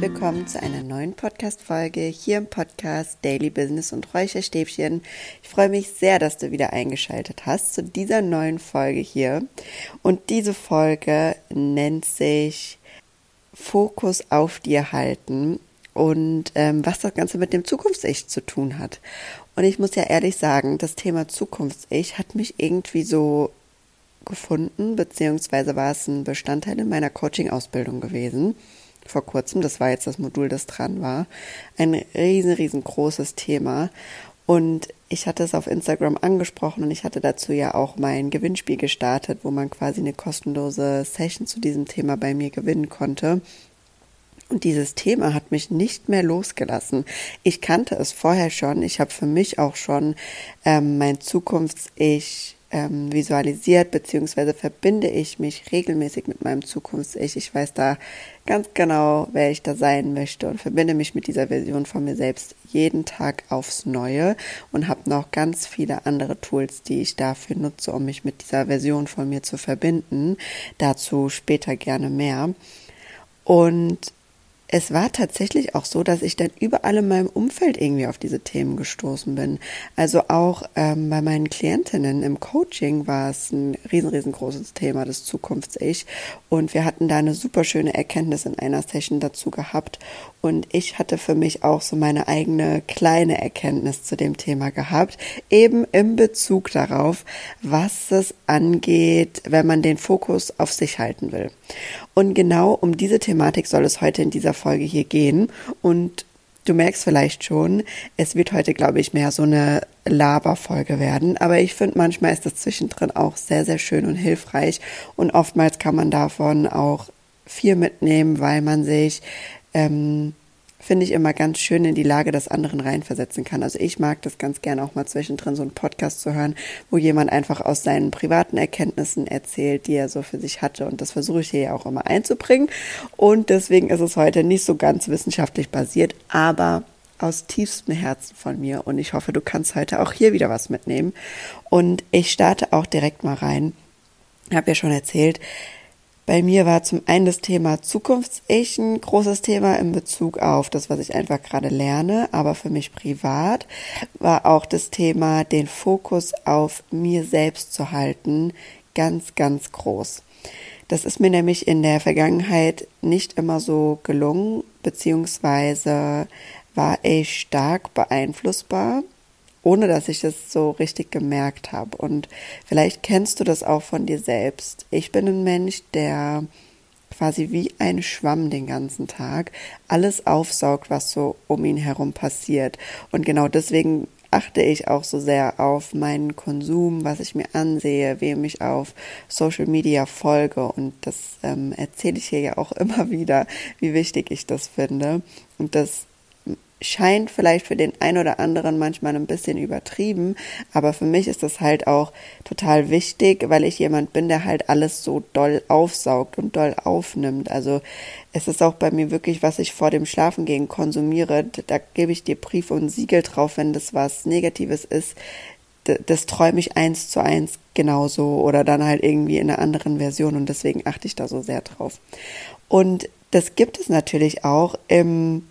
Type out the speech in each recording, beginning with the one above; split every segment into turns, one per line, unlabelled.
willkommen zu einer neuen Podcast-Folge hier im Podcast Daily Business und Räucherstäbchen. Ich freue mich sehr, dass du wieder eingeschaltet hast zu dieser neuen Folge hier. Und diese Folge nennt sich Fokus auf dir halten und ähm, was das Ganze mit dem Zukunfts-Ich zu tun hat. Und ich muss ja ehrlich sagen, das Thema Zukunfts-Ich hat mich irgendwie so gefunden, beziehungsweise war es ein Bestandteil in meiner Coaching-Ausbildung gewesen. Vor kurzem, das war jetzt das Modul, das dran war. Ein riesen, riesengroßes Thema. Und ich hatte es auf Instagram angesprochen und ich hatte dazu ja auch mein Gewinnspiel gestartet, wo man quasi eine kostenlose Session zu diesem Thema bei mir gewinnen konnte. Und dieses Thema hat mich nicht mehr losgelassen. Ich kannte es vorher schon. Ich habe für mich auch schon ähm, mein Zukunfts-Ich ähm, visualisiert, beziehungsweise verbinde ich mich regelmäßig mit meinem Zukunfts-Ich. Ich weiß da ganz genau, wer ich da sein möchte und verbinde mich mit dieser Version von mir selbst jeden Tag aufs Neue und habe noch ganz viele andere Tools, die ich dafür nutze, um mich mit dieser Version von mir zu verbinden. Dazu später gerne mehr. Und es war tatsächlich auch so, dass ich dann überall in meinem Umfeld irgendwie auf diese Themen gestoßen bin. Also auch ähm, bei meinen Klientinnen im Coaching war es ein riesen, riesengroßes Thema, das Zukunfts-Ich. Und wir hatten da eine super schöne Erkenntnis in einer Session dazu gehabt. Und ich hatte für mich auch so meine eigene kleine Erkenntnis zu dem Thema gehabt, eben im Bezug darauf, was es angeht, wenn man den Fokus auf sich halten will. Und genau um diese Thematik soll es heute in dieser Folge hier gehen. Und du merkst vielleicht schon, es wird heute, glaube ich, mehr so eine Laberfolge werden. Aber ich finde, manchmal ist das zwischendrin auch sehr, sehr schön und hilfreich. Und oftmals kann man davon auch viel mitnehmen, weil man sich ähm, finde ich immer ganz schön in die Lage des anderen reinversetzen kann. Also ich mag das ganz gerne auch mal zwischendrin so einen Podcast zu hören, wo jemand einfach aus seinen privaten Erkenntnissen erzählt, die er so für sich hatte. Und das versuche ich hier ja auch immer einzubringen. Und deswegen ist es heute nicht so ganz wissenschaftlich basiert, aber aus tiefstem Herzen von mir. Und ich hoffe, du kannst heute auch hier wieder was mitnehmen. Und ich starte auch direkt mal rein. Ich habe ja schon erzählt, bei mir war zum einen das Thema Zukunfts-Ich ein großes Thema in Bezug auf das, was ich einfach gerade lerne, aber für mich privat war auch das Thema, den Fokus auf mir selbst zu halten, ganz, ganz groß. Das ist mir nämlich in der Vergangenheit nicht immer so gelungen, beziehungsweise war ich stark beeinflussbar ohne dass ich es so richtig gemerkt habe. Und vielleicht kennst du das auch von dir selbst. Ich bin ein Mensch, der quasi wie ein Schwamm den ganzen Tag alles aufsaugt, was so um ihn herum passiert. Und genau deswegen achte ich auch so sehr auf meinen Konsum, was ich mir ansehe, wem ich auf Social Media folge. Und das ähm, erzähle ich hier ja auch immer wieder, wie wichtig ich das finde. Und das scheint vielleicht für den einen oder anderen manchmal ein bisschen übertrieben, aber für mich ist das halt auch total wichtig, weil ich jemand bin, der halt alles so doll aufsaugt und doll aufnimmt. Also es ist auch bei mir wirklich, was ich vor dem Schlafengehen konsumiere, da gebe ich dir Brief und Siegel drauf, wenn das was Negatives ist. Das träume ich eins zu eins genauso oder dann halt irgendwie in einer anderen Version und deswegen achte ich da so sehr drauf. Und das gibt es natürlich auch im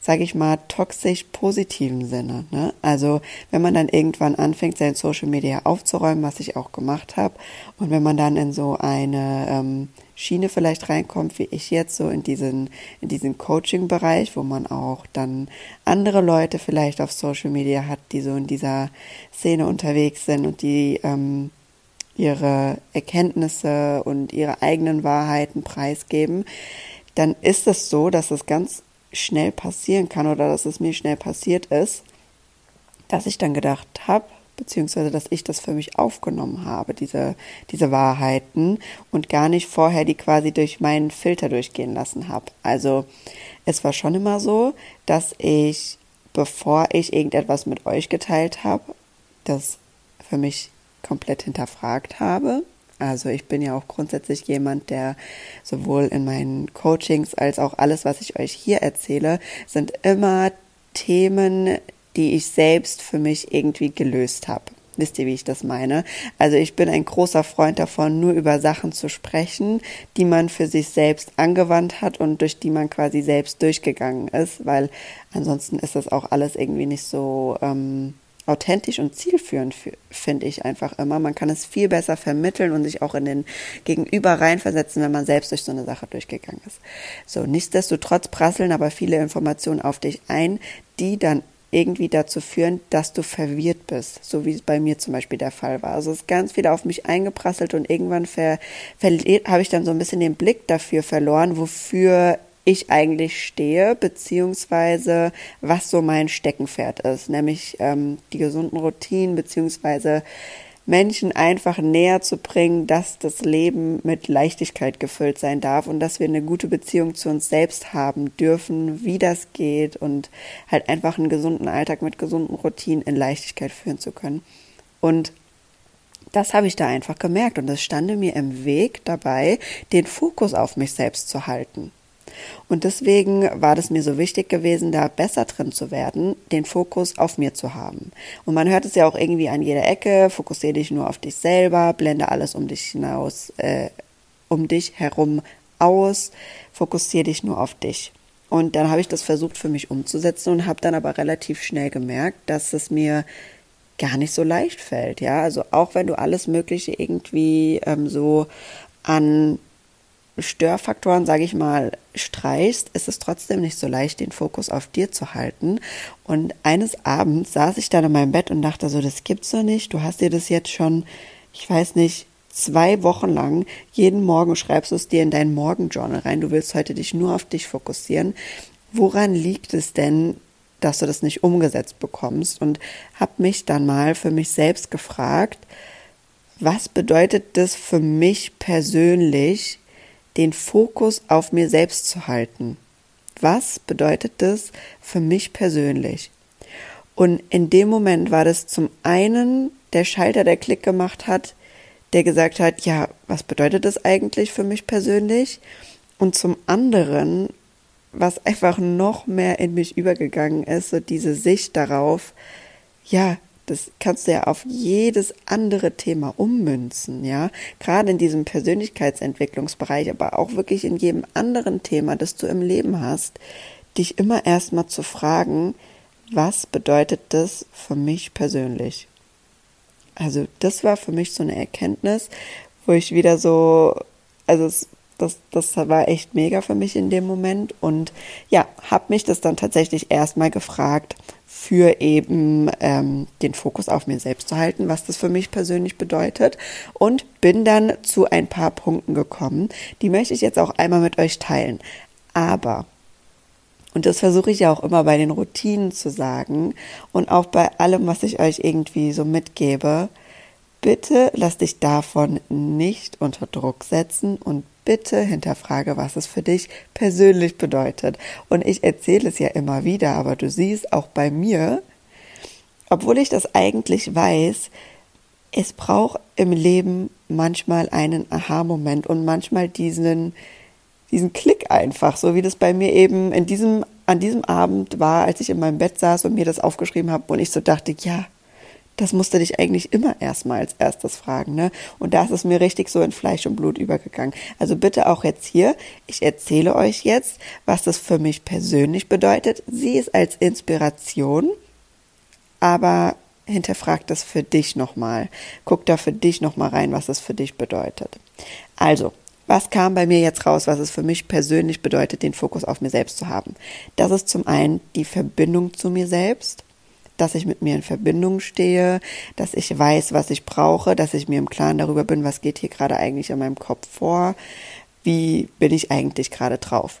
sage ich mal, toxisch positiven Sinne. Ne? Also wenn man dann irgendwann anfängt, sein Social Media aufzuräumen, was ich auch gemacht habe, und wenn man dann in so eine ähm, Schiene vielleicht reinkommt, wie ich jetzt so in diesen, in diesen Coaching-Bereich, wo man auch dann andere Leute vielleicht auf Social Media hat, die so in dieser Szene unterwegs sind und die ähm, ihre Erkenntnisse und ihre eigenen Wahrheiten preisgeben, dann ist es so, dass es ganz schnell passieren kann oder dass es mir schnell passiert ist, dass ich dann gedacht habe, beziehungsweise dass ich das für mich aufgenommen habe, diese, diese Wahrheiten und gar nicht vorher die quasi durch meinen Filter durchgehen lassen habe. Also es war schon immer so, dass ich, bevor ich irgendetwas mit euch geteilt habe, das für mich komplett hinterfragt habe, also ich bin ja auch grundsätzlich jemand, der sowohl in meinen Coachings als auch alles, was ich euch hier erzähle, sind immer Themen, die ich selbst für mich irgendwie gelöst habe. Wisst ihr, wie ich das meine? Also ich bin ein großer Freund davon, nur über Sachen zu sprechen, die man für sich selbst angewandt hat und durch die man quasi selbst durchgegangen ist, weil ansonsten ist das auch alles irgendwie nicht so ähm, authentisch und zielführend, finde ich einfach immer. Man kann es viel besser vermitteln und sich auch in den Gegenüber reinversetzen, wenn man selbst durch so eine Sache durchgegangen ist. So, nichtsdestotrotz prasseln aber viele Informationen auf dich ein, die dann irgendwie dazu führen, dass du verwirrt bist, so wie es bei mir zum Beispiel der Fall war. Also es ist ganz viel auf mich eingeprasselt und irgendwann habe ich dann so ein bisschen den Blick dafür verloren, wofür ich eigentlich stehe, beziehungsweise was so mein Steckenpferd ist, nämlich ähm, die gesunden Routinen, beziehungsweise Menschen einfach näher zu bringen, dass das Leben mit Leichtigkeit gefüllt sein darf und dass wir eine gute Beziehung zu uns selbst haben dürfen, wie das geht und halt einfach einen gesunden Alltag mit gesunden Routinen in Leichtigkeit führen zu können. Und das habe ich da einfach gemerkt und es stande mir im Weg dabei, den Fokus auf mich selbst zu halten. Und deswegen war das mir so wichtig gewesen, da besser drin zu werden, den Fokus auf mir zu haben. Und man hört es ja auch irgendwie an jeder Ecke, fokussiere dich nur auf dich selber, blende alles um dich hinaus, äh, um dich herum aus, fokussiere dich nur auf dich. Und dann habe ich das versucht für mich umzusetzen und habe dann aber relativ schnell gemerkt, dass es mir gar nicht so leicht fällt, ja. Also auch wenn du alles Mögliche irgendwie ähm, so an Störfaktoren, sage ich mal, streichst, ist es trotzdem nicht so leicht, den Fokus auf dir zu halten. Und eines Abends saß ich dann in meinem Bett und dachte so, das gibt's doch nicht. Du hast dir das jetzt schon, ich weiß nicht, zwei Wochen lang, jeden Morgen schreibst du es dir in dein Morgenjournal rein. Du willst heute dich nur auf dich fokussieren. Woran liegt es denn, dass du das nicht umgesetzt bekommst? Und habe mich dann mal für mich selbst gefragt, was bedeutet das für mich persönlich, den Fokus auf mir selbst zu halten. Was bedeutet das für mich persönlich? Und in dem Moment war das zum einen der Schalter, der Klick gemacht hat, der gesagt hat, ja, was bedeutet das eigentlich für mich persönlich? Und zum anderen, was einfach noch mehr in mich übergegangen ist, so diese Sicht darauf, ja, das kannst du ja auf jedes andere Thema ummünzen, ja. Gerade in diesem Persönlichkeitsentwicklungsbereich, aber auch wirklich in jedem anderen Thema, das du im Leben hast, dich immer erstmal zu fragen, was bedeutet das für mich persönlich? Also, das war für mich so eine Erkenntnis, wo ich wieder so, also es, das, das war echt mega für mich in dem Moment und ja, habe mich das dann tatsächlich erstmal gefragt, für eben ähm, den Fokus auf mir selbst zu halten, was das für mich persönlich bedeutet. Und bin dann zu ein paar Punkten gekommen. Die möchte ich jetzt auch einmal mit euch teilen. Aber, und das versuche ich ja auch immer bei den Routinen zu sagen und auch bei allem, was ich euch irgendwie so mitgebe, bitte lass dich davon nicht unter Druck setzen und bitte hinterfrage, was es für dich persönlich bedeutet. Und ich erzähle es ja immer wieder, aber du siehst auch bei mir, obwohl ich das eigentlich weiß, es braucht im Leben manchmal einen Aha-Moment und manchmal diesen, diesen Klick einfach, so wie das bei mir eben in diesem, an diesem Abend war, als ich in meinem Bett saß und mir das aufgeschrieben habe und ich so dachte, ja, das musst du dich eigentlich immer erstmal als erstes fragen, ne? Und da ist es mir richtig so in Fleisch und Blut übergegangen. Also bitte auch jetzt hier, ich erzähle euch jetzt, was das für mich persönlich bedeutet. Sieh es als Inspiration, aber hinterfrag das für dich nochmal. Guck da für dich nochmal rein, was es für dich bedeutet. Also, was kam bei mir jetzt raus, was es für mich persönlich bedeutet, den Fokus auf mir selbst zu haben? Das ist zum einen die Verbindung zu mir selbst dass ich mit mir in Verbindung stehe, dass ich weiß, was ich brauche, dass ich mir im Klaren darüber bin, was geht hier gerade eigentlich in meinem Kopf vor, wie bin ich eigentlich gerade drauf.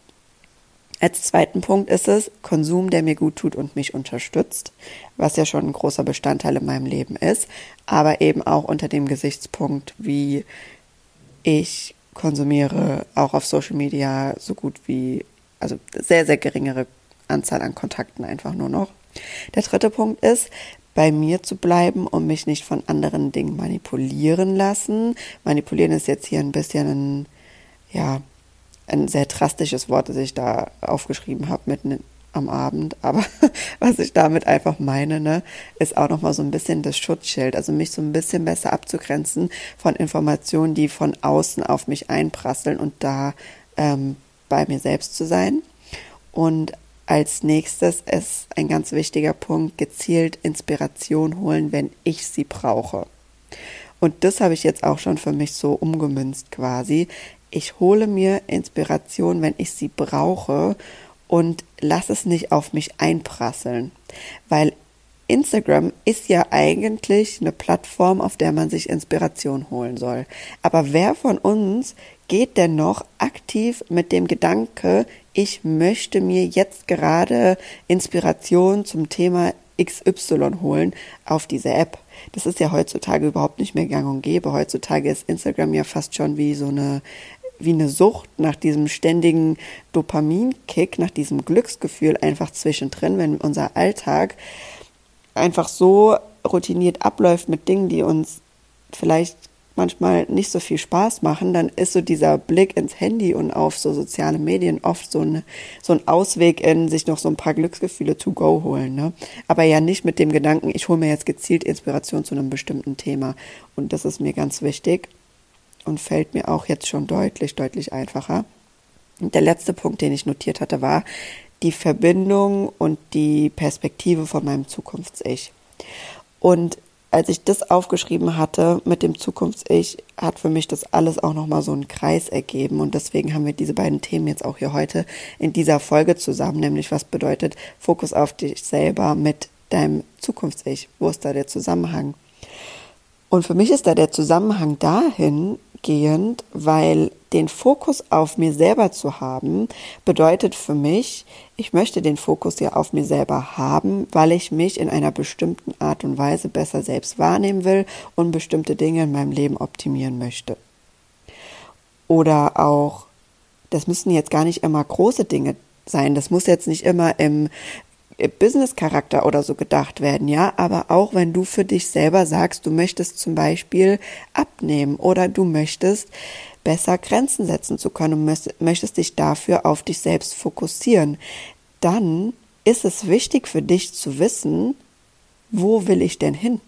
Als zweiten Punkt ist es Konsum, der mir gut tut und mich unterstützt, was ja schon ein großer Bestandteil in meinem Leben ist, aber eben auch unter dem Gesichtspunkt, wie ich konsumiere, auch auf Social Media so gut wie, also sehr, sehr geringere Anzahl an Kontakten einfach nur noch. Der dritte Punkt ist, bei mir zu bleiben und mich nicht von anderen Dingen manipulieren lassen. Manipulieren ist jetzt hier ein bisschen ein, ja, ein sehr drastisches Wort, das ich da aufgeschrieben habe mit am Abend. Aber was ich damit einfach meine, ne, ist auch nochmal so ein bisschen das Schutzschild. Also mich so ein bisschen besser abzugrenzen von Informationen, die von außen auf mich einprasseln und da ähm, bei mir selbst zu sein. Und als nächstes ist ein ganz wichtiger Punkt, gezielt Inspiration holen, wenn ich sie brauche. Und das habe ich jetzt auch schon für mich so umgemünzt quasi. Ich hole mir Inspiration, wenn ich sie brauche und lass es nicht auf mich einprasseln. Weil Instagram ist ja eigentlich eine Plattform, auf der man sich Inspiration holen soll. Aber wer von uns geht denn noch aktiv mit dem Gedanke, ich möchte mir jetzt gerade Inspiration zum Thema XY holen auf diese App? Das ist ja heutzutage überhaupt nicht mehr gang und gäbe. Heutzutage ist Instagram ja fast schon wie so eine wie eine Sucht nach diesem ständigen Dopaminkick, nach diesem Glücksgefühl einfach zwischendrin, wenn unser Alltag einfach so routiniert abläuft mit Dingen, die uns vielleicht manchmal nicht so viel Spaß machen, dann ist so dieser Blick ins Handy und auf so soziale Medien oft so, eine, so ein Ausweg in sich noch so ein paar Glücksgefühle to go holen. Ne? Aber ja nicht mit dem Gedanken, ich hole mir jetzt gezielt Inspiration zu einem bestimmten Thema. Und das ist mir ganz wichtig und fällt mir auch jetzt schon deutlich, deutlich einfacher. Und der letzte Punkt, den ich notiert hatte, war die Verbindung und die Perspektive von meinem Zukunfts-Ich. Und als ich das aufgeschrieben hatte mit dem Zukunfts-Ich, hat für mich das alles auch nochmal so einen Kreis ergeben. Und deswegen haben wir diese beiden Themen jetzt auch hier heute in dieser Folge zusammen, nämlich was bedeutet Fokus auf dich selber mit deinem Zukunfts-Ich? Wo ist da der Zusammenhang? Und für mich ist da der Zusammenhang dahin, gehend, weil den Fokus auf mir selber zu haben, bedeutet für mich, ich möchte den Fokus ja auf mir selber haben, weil ich mich in einer bestimmten Art und Weise besser selbst wahrnehmen will und bestimmte Dinge in meinem Leben optimieren möchte. Oder auch, das müssen jetzt gar nicht immer große Dinge sein. Das muss jetzt nicht immer im Business-Charakter oder so gedacht werden, ja, aber auch wenn du für dich selber sagst, du möchtest zum Beispiel abnehmen oder du möchtest besser Grenzen setzen zu können und möchtest dich dafür auf dich selbst fokussieren, dann ist es wichtig für dich zu wissen, wo will ich denn hin?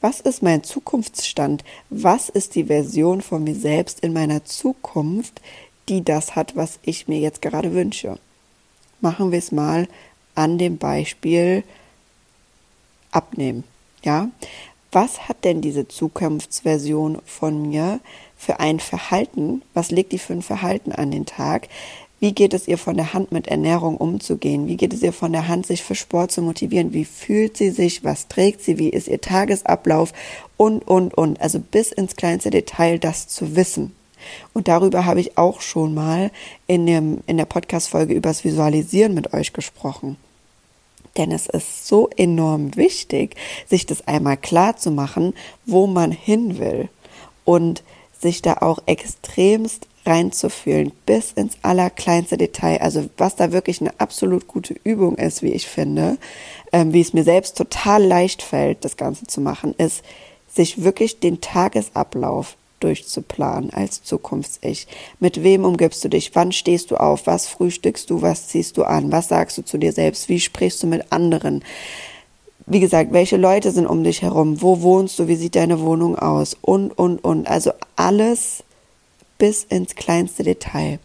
Was ist mein Zukunftsstand? Was ist die Version von mir selbst in meiner Zukunft, die das hat, was ich mir jetzt gerade wünsche? Machen wir es mal an dem Beispiel abnehmen. Ja, was hat denn diese Zukunftsversion von mir für ein Verhalten? Was legt die für ein Verhalten an den Tag? Wie geht es ihr von der Hand mit Ernährung umzugehen? Wie geht es ihr von der Hand, sich für Sport zu motivieren? Wie fühlt sie sich? Was trägt sie? Wie ist ihr Tagesablauf? Und, und, und. Also bis ins kleinste Detail das zu wissen. Und darüber habe ich auch schon mal in, dem, in der Podcast-Folge übers Visualisieren mit euch gesprochen. Denn es ist so enorm wichtig, sich das einmal klar zu machen, wo man hin will und sich da auch extremst reinzufühlen, bis ins allerkleinste Detail. Also was da wirklich eine absolut gute Übung ist, wie ich finde, ähm, wie es mir selbst total leicht fällt, das Ganze zu machen, ist, sich wirklich den Tagesablauf durchzuplanen als Zukunfts-Ich. Mit wem umgibst du dich? Wann stehst du auf? Was frühstückst du? Was ziehst du an? Was sagst du zu dir selbst? Wie sprichst du mit anderen? Wie gesagt, welche Leute sind um dich herum? Wo wohnst du? Wie sieht deine Wohnung aus? Und, und, und. Also alles bis ins kleinste Detail.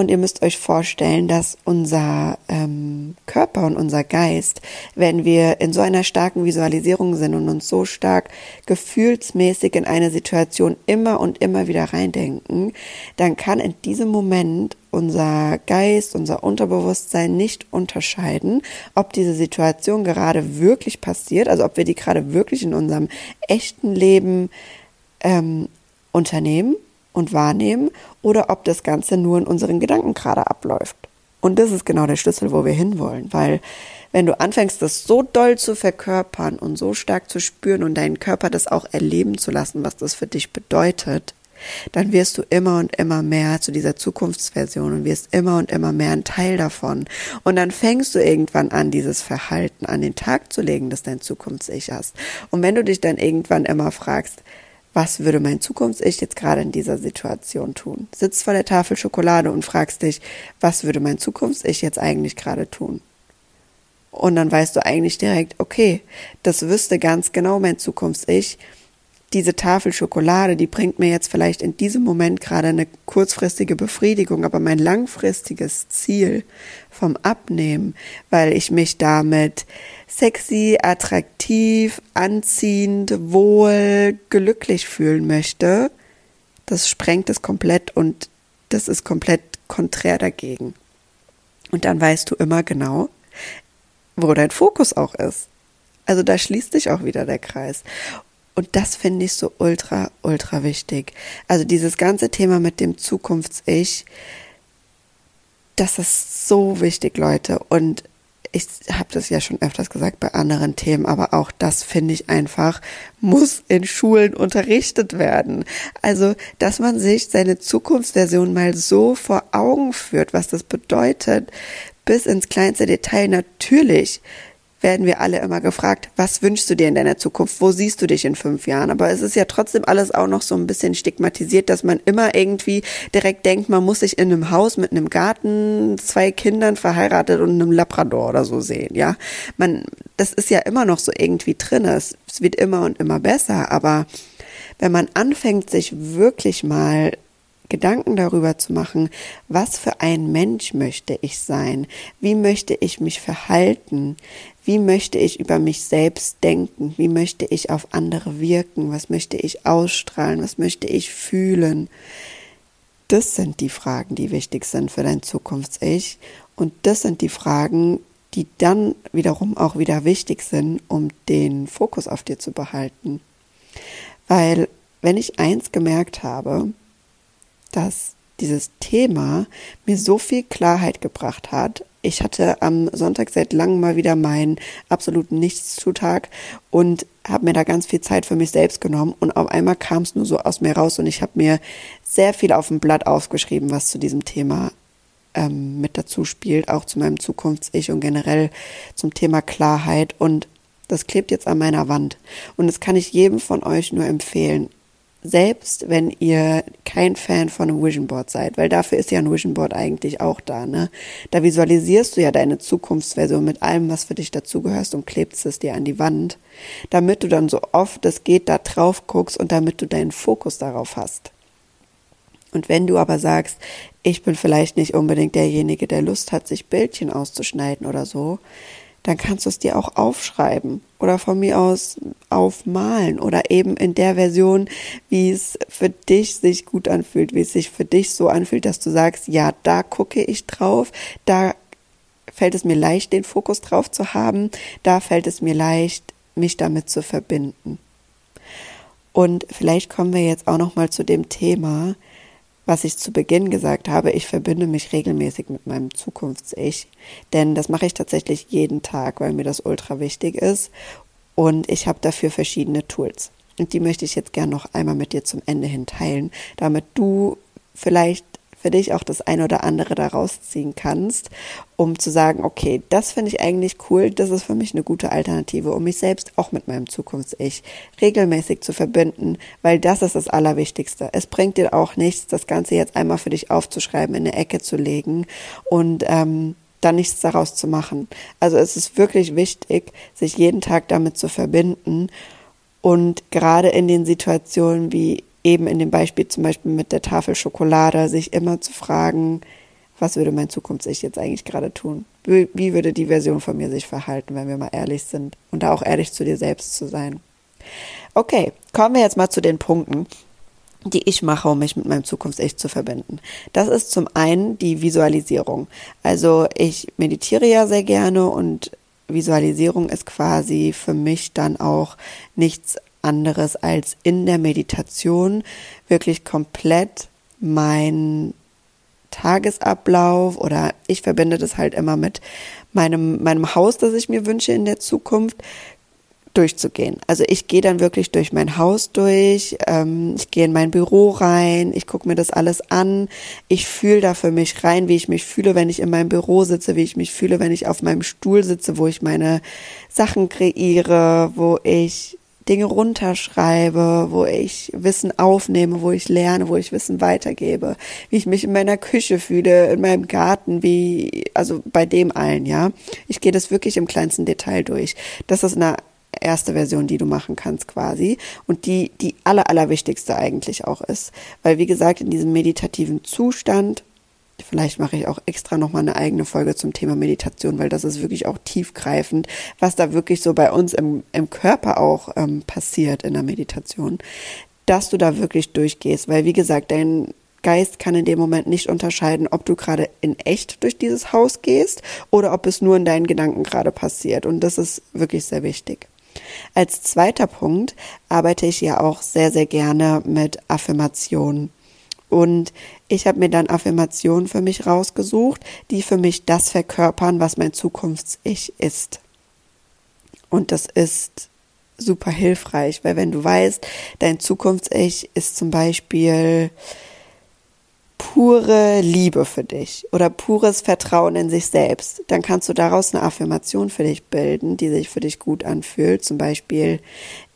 Und ihr müsst euch vorstellen, dass unser ähm, Körper und unser Geist, wenn wir in so einer starken Visualisierung sind und uns so stark gefühlsmäßig in eine Situation immer und immer wieder reindenken, dann kann in diesem Moment unser Geist, unser Unterbewusstsein nicht unterscheiden, ob diese Situation gerade wirklich passiert, also ob wir die gerade wirklich in unserem echten Leben ähm, unternehmen und wahrnehmen oder ob das Ganze nur in unseren Gedanken gerade abläuft. Und das ist genau der Schlüssel, wo wir hinwollen, weil wenn du anfängst, das so doll zu verkörpern und so stark zu spüren und deinen Körper das auch erleben zu lassen, was das für dich bedeutet, dann wirst du immer und immer mehr zu dieser Zukunftsversion und wirst immer und immer mehr ein Teil davon. Und dann fängst du irgendwann an, dieses Verhalten an den Tag zu legen, das dein Zukunfts-Ich. Und wenn du dich dann irgendwann immer fragst, was würde mein Zukunfts-Ich jetzt gerade in dieser Situation tun? Sitzt vor der Tafel Schokolade und fragst dich, was würde mein Zukunfts-Ich jetzt eigentlich gerade tun? Und dann weißt du eigentlich direkt, okay, das wüsste ganz genau mein Zukunfts-Ich. Diese Tafel Schokolade, die bringt mir jetzt vielleicht in diesem Moment gerade eine kurzfristige Befriedigung, aber mein langfristiges Ziel vom Abnehmen, weil ich mich damit sexy, attraktiv, anziehend, wohl, glücklich fühlen möchte, das sprengt es komplett und das ist komplett konträr dagegen. Und dann weißt du immer genau, wo dein Fokus auch ist. Also da schließt sich auch wieder der Kreis. Und das finde ich so ultra, ultra wichtig. Also dieses ganze Thema mit dem Zukunfts-Ich, das ist so wichtig, Leute. Und ich habe das ja schon öfters gesagt bei anderen Themen, aber auch das finde ich einfach, muss in Schulen unterrichtet werden. Also, dass man sich seine Zukunftsversion mal so vor Augen führt, was das bedeutet, bis ins kleinste Detail natürlich werden wir alle immer gefragt, was wünschst du dir in deiner Zukunft? Wo siehst du dich in fünf Jahren? Aber es ist ja trotzdem alles auch noch so ein bisschen stigmatisiert, dass man immer irgendwie direkt denkt, man muss sich in einem Haus mit einem Garten, zwei Kindern verheiratet und einem Labrador oder so sehen, ja. Man, das ist ja immer noch so irgendwie drin. Es, es wird immer und immer besser, aber wenn man anfängt, sich wirklich mal Gedanken darüber zu machen, was für ein Mensch möchte ich sein, wie möchte ich mich verhalten, wie möchte ich über mich selbst denken, wie möchte ich auf andere wirken, was möchte ich ausstrahlen, was möchte ich fühlen. Das sind die Fragen, die wichtig sind für dein Zukunfts-Ich und das sind die Fragen, die dann wiederum auch wieder wichtig sind, um den Fokus auf dir zu behalten. Weil wenn ich eins gemerkt habe, dass dieses Thema mir so viel Klarheit gebracht hat. Ich hatte am Sonntag seit langem mal wieder meinen absoluten Nichtszutag und habe mir da ganz viel Zeit für mich selbst genommen und auf einmal kam es nur so aus mir raus und ich habe mir sehr viel auf dem Blatt aufgeschrieben, was zu diesem Thema ähm, mit dazu spielt, auch zu meinem Zukunfts-Ich und generell zum Thema Klarheit und das klebt jetzt an meiner Wand und das kann ich jedem von euch nur empfehlen selbst wenn ihr kein Fan von einem Vision Board seid, weil dafür ist ja ein Vision Board eigentlich auch da, ne? Da visualisierst du ja deine Zukunftsversion mit allem, was für dich dazugehörst und klebst es dir an die Wand, damit du dann so oft es geht da drauf guckst und damit du deinen Fokus darauf hast. Und wenn du aber sagst, ich bin vielleicht nicht unbedingt derjenige, der Lust hat, sich Bildchen auszuschneiden oder so, dann kannst du es dir auch aufschreiben oder von mir aus aufmalen oder eben in der Version, wie es für dich sich gut anfühlt, wie es sich für dich so anfühlt, dass du sagst, ja, da gucke ich drauf, da fällt es mir leicht, den Fokus drauf zu haben, da fällt es mir leicht, mich damit zu verbinden. Und vielleicht kommen wir jetzt auch noch mal zu dem Thema, was ich zu Beginn gesagt habe, ich verbinde mich regelmäßig mit meinem Zukunfts-Ich. Denn das mache ich tatsächlich jeden Tag, weil mir das ultra wichtig ist. Und ich habe dafür verschiedene Tools. Und die möchte ich jetzt gerne noch einmal mit dir zum Ende hin teilen, damit du vielleicht für dich auch das eine oder andere daraus ziehen kannst, um zu sagen, okay, das finde ich eigentlich cool, das ist für mich eine gute Alternative, um mich selbst auch mit meinem Zukunfts-Ich regelmäßig zu verbinden, weil das ist das Allerwichtigste. Es bringt dir auch nichts, das Ganze jetzt einmal für dich aufzuschreiben, in eine Ecke zu legen und ähm, dann nichts daraus zu machen. Also es ist wirklich wichtig, sich jeden Tag damit zu verbinden und gerade in den Situationen wie eben in dem Beispiel zum Beispiel mit der Tafel Schokolade, sich immer zu fragen, was würde mein Zukunfts-Ich jetzt eigentlich gerade tun? Wie, würde die Version von mir sich verhalten, wenn wir mal ehrlich sind und da auch ehrlich zu dir selbst zu sein? Okay, kommen wir jetzt mal zu den Punkten, die ich mache, um mich mit meinem Zukunfts-Ich zu verbinden. Das ist zum einen die Visualisierung. Also ich meditiere ja sehr gerne und Visualisierung ist quasi für mich dann auch nichts anderes als in der Meditation wirklich komplett mein Tagesablauf oder ich verbinde das halt immer mit meinem, meinem Haus, das ich mir wünsche in der Zukunft, durchzugehen. Also ich gehe dann wirklich durch mein Haus durch, ähm, ich gehe in mein Büro rein, ich gucke mir das alles an, ich fühle da für mich rein, wie ich mich fühle, wenn ich in meinem Büro sitze, wie ich mich fühle, wenn ich auf meinem Stuhl sitze, wo ich meine Sachen kreiere, wo ich Dinge runterschreibe, wo ich Wissen aufnehme, wo ich lerne, wo ich Wissen weitergebe, wie ich mich in meiner Küche fühle, in meinem Garten, wie, also bei dem allen, ja. Ich gehe das wirklich im kleinsten Detail durch. Das ist eine erste Version, die du machen kannst quasi und die die aller allerwichtigste eigentlich auch ist, weil wie gesagt in diesem meditativen Zustand Vielleicht mache ich auch extra nochmal eine eigene Folge zum Thema Meditation, weil das ist wirklich auch tiefgreifend, was da wirklich so bei uns im, im Körper auch ähm, passiert in der Meditation, dass du da wirklich durchgehst, weil wie gesagt, dein Geist kann in dem Moment nicht unterscheiden, ob du gerade in echt durch dieses Haus gehst oder ob es nur in deinen Gedanken gerade passiert. Und das ist wirklich sehr wichtig. Als zweiter Punkt arbeite ich ja auch sehr, sehr gerne mit Affirmationen. Und ich habe mir dann Affirmationen für mich rausgesucht, die für mich das verkörpern, was mein Zukunfts-Ich ist. Und das ist super hilfreich, weil wenn du weißt, dein Zukunfts-Ich ist zum Beispiel pure Liebe für dich oder pures Vertrauen in sich selbst, dann kannst du daraus eine Affirmation für dich bilden, die sich für dich gut anfühlt. Zum Beispiel,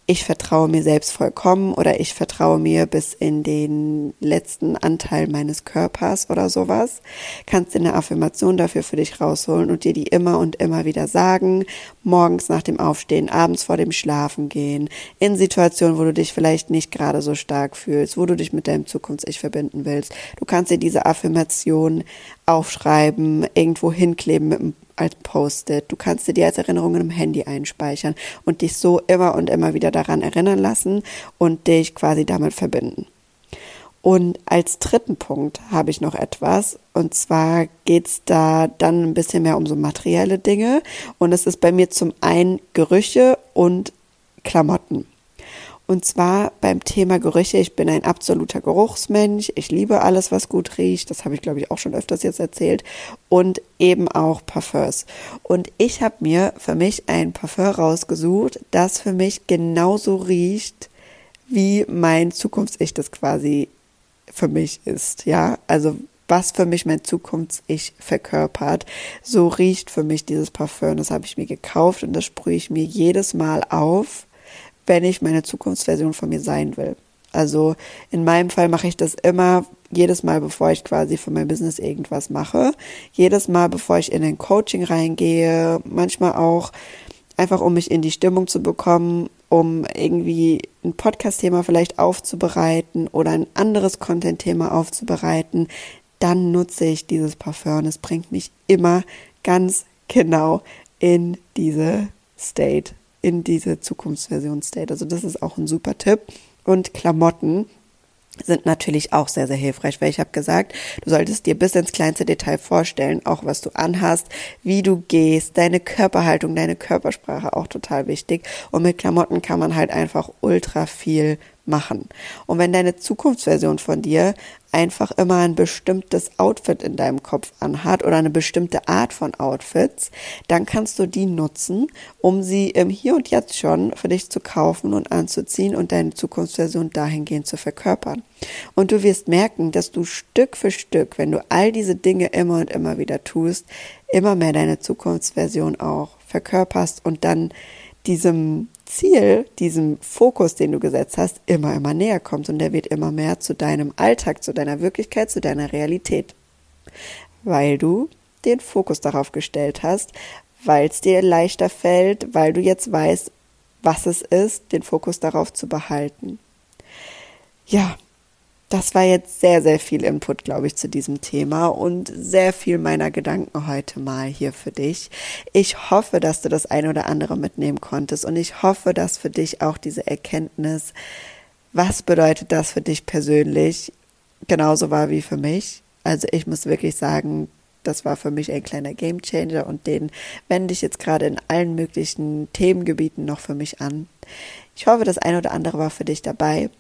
ich vertraue mir selbst vollkommen oder ich vertraue mir bis in den letzten Anteil meines Körpers oder sowas, kannst du eine Affirmation dafür für dich rausholen und dir die immer und immer wieder sagen, morgens nach dem Aufstehen, abends vor dem Schlafen gehen, in Situationen, wo du dich vielleicht nicht gerade so stark fühlst, wo du dich mit deinem Zukunfts-Ich verbinden willst. Du kannst dir diese Affirmation aufschreiben, irgendwo hinkleben mit einem als Post-it. Du kannst dir die als Erinnerungen im Handy einspeichern und dich so immer und immer wieder daran erinnern lassen und dich quasi damit verbinden. Und als dritten Punkt habe ich noch etwas. Und zwar geht's da dann ein bisschen mehr um so materielle Dinge. Und es ist bei mir zum einen Gerüche und Klamotten. Und zwar beim Thema Gerüche. Ich bin ein absoluter Geruchsmensch. Ich liebe alles, was gut riecht. Das habe ich, glaube ich, auch schon öfters jetzt erzählt. Und eben auch Parfums. Und ich habe mir für mich ein Parfum rausgesucht, das für mich genauso riecht, wie mein Zukunfts-Ich das quasi für mich ist. Ja, also was für mich mein Zukunfts-Ich verkörpert. So riecht für mich dieses Parfum. Das habe ich mir gekauft und das sprühe ich mir jedes Mal auf wenn ich meine Zukunftsversion von mir sein will. Also in meinem Fall mache ich das immer jedes Mal, bevor ich quasi für mein Business irgendwas mache. Jedes Mal, bevor ich in ein Coaching reingehe. Manchmal auch einfach, um mich in die Stimmung zu bekommen, um irgendwie ein Podcast-Thema vielleicht aufzubereiten oder ein anderes Content-Thema aufzubereiten. Dann nutze ich dieses Parfum. Es bringt mich immer ganz genau in diese State in diese Zukunftsversion State. Also das ist auch ein super Tipp. Und Klamotten sind natürlich auch sehr, sehr hilfreich, weil ich habe gesagt, du solltest dir bis ins kleinste Detail vorstellen, auch was du anhast, wie du gehst, deine Körperhaltung, deine Körpersprache auch total wichtig. Und mit Klamotten kann man halt einfach ultra viel machen. Und wenn deine Zukunftsversion von dir einfach immer ein bestimmtes Outfit in deinem Kopf anhat oder eine bestimmte Art von Outfits, dann kannst du die nutzen, um sie im Hier und Jetzt schon für dich zu kaufen und anzuziehen und deine Zukunftsversion dahingehend zu verkörpern. Und du wirst merken, dass du Stück für Stück, wenn du all diese Dinge immer und immer wieder tust, immer mehr deine Zukunftsversion auch verkörperst und dann diesem Ziel, diesem Fokus, den du gesetzt hast, immer, immer näher kommst und der wird immer mehr zu deinem Alltag, zu deiner Wirklichkeit, zu deiner Realität. Weil du den Fokus darauf gestellt hast, weil es dir leichter fällt, weil du jetzt weißt, was es ist, den Fokus darauf zu behalten. Ja, das war jetzt sehr, sehr viel Input, glaube ich, zu diesem Thema und sehr viel meiner Gedanken heute mal hier für dich. Ich hoffe, dass du das ein oder andere mitnehmen konntest und ich hoffe, dass für dich auch diese Erkenntnis, was bedeutet das für dich persönlich, genauso war wie für mich. Also ich muss wirklich sagen, das war für mich ein kleiner Gamechanger und den wende ich jetzt gerade in allen möglichen Themengebieten noch für mich an. Ich hoffe, das ein oder andere war für dich dabei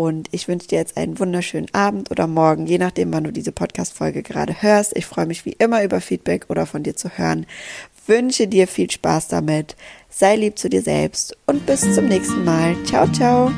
und ich wünsche dir jetzt einen wunderschönen Abend oder Morgen, je nachdem, wann du diese Podcast-Folge gerade hörst. Ich freue mich wie immer über Feedback oder von dir zu hören. Wünsche dir viel Spaß damit. Sei lieb zu dir selbst und bis zum nächsten Mal. Ciao, ciao.